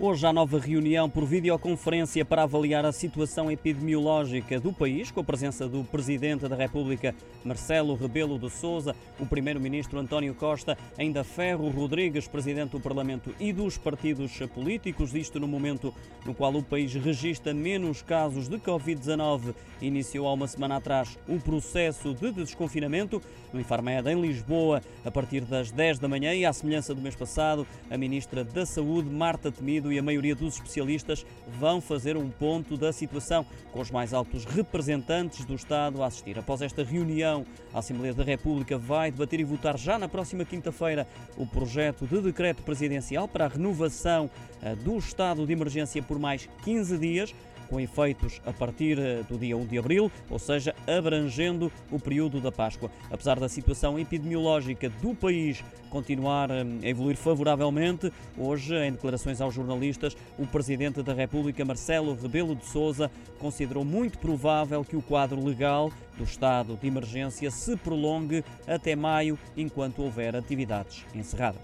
Hoje há nova reunião por videoconferência para avaliar a situação epidemiológica do país, com a presença do Presidente da República, Marcelo Rebelo de Sousa, o Primeiro-Ministro António Costa, ainda Ferro Rodrigues, Presidente do Parlamento e dos partidos políticos. Isto no momento no qual o país registra menos casos de Covid-19. Iniciou há uma semana atrás o processo de desconfinamento no Infarmed em Lisboa, a partir das 10 da manhã e à semelhança do mês passado, a Ministra da Saúde, Marta Temido, e a maioria dos especialistas vão fazer um ponto da situação, com os mais altos representantes do Estado a assistir. Após esta reunião, a Assembleia da República vai debater e votar já na próxima quinta-feira o projeto de decreto presidencial para a renovação eh, do estado de emergência por mais 15 dias com efeitos a partir eh, do dia 1 de abril, ou seja, abrangendo o período da Páscoa. Apesar da situação epidemiológica do país continuar eh, a evoluir favoravelmente, hoje, em declarações aos jornalistas, o Presidente da República, Marcelo Rebelo de Sousa, considerou muito provável que o quadro legal do estado de emergência se prolongue até maio, enquanto houver atividades encerradas.